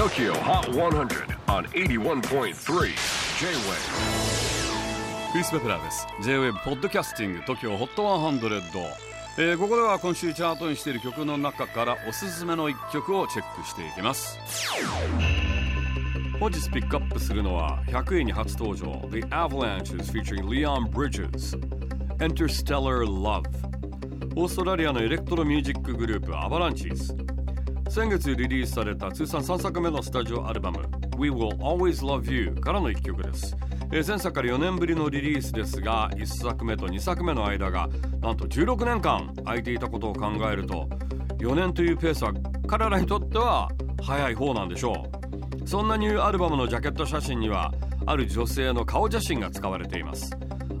TOKYO HOT 100 on 81.3 J-WAVE. クリス・ペプラーです。J-WAVE ポッドキャスティング TOKYO HOT 100、えー、ここでは今週チャートインしている曲の中からおすすめの一曲をチェックしていきます。本日ピックアップするのは100位に初登場。The Avalanches featuring Leon Bridges. Interstellar Love オーストラリアのエレクトロミュージックグループアバランチーズ先月リリースされた通算3作目のスタジオアルバム We Will Always Love You からの一曲です、えー、前作から4年ぶりのリリースですが1作目と2作目の間がなんと16年間空いていたことを考えると4年というペースは彼らにとっては早い方なんでしょう。そんなニューアルバムのジャケット写真にはある女性の顔写真が使われています。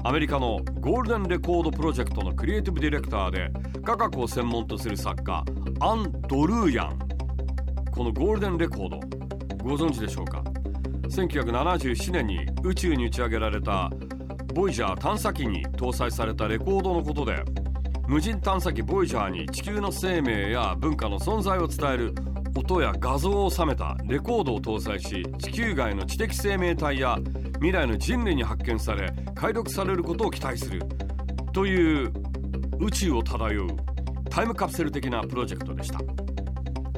アメリカのゴールデンレコードプロジェクトのクリエイティブディレクターで科学を専門とする作家アン・ドルーヤン。このゴールデンレコードご存知でしょうか？1977年に宇宙に打ち上げられたボイジャー探査機に搭載されたレコードのことで無人探査機ボイジャーに地球の生命や文化の存在を伝える音や画像を収めたレコードを搭載し地球外の知的生命体や未来の人類に発見され解読されることを期待するという宇宙を漂うタイムカプセル的なプロジェクトでした。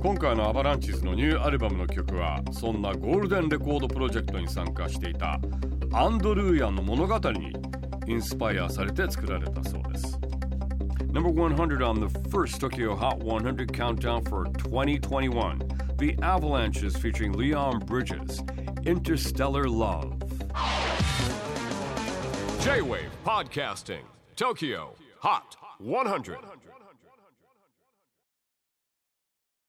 今回のアバランチズのニューアルバムの曲はそんなゴールデンレコードプロジェクトに参加していたアンドルーヤンの物語にインスパイアされて作られたそうです Number 100 on the first Tokyo Hot 100 countdown for 2021 The Avalanches featuring Leon Bridges Interstellar Love J-Wave Podcasting Tokyo Hot 100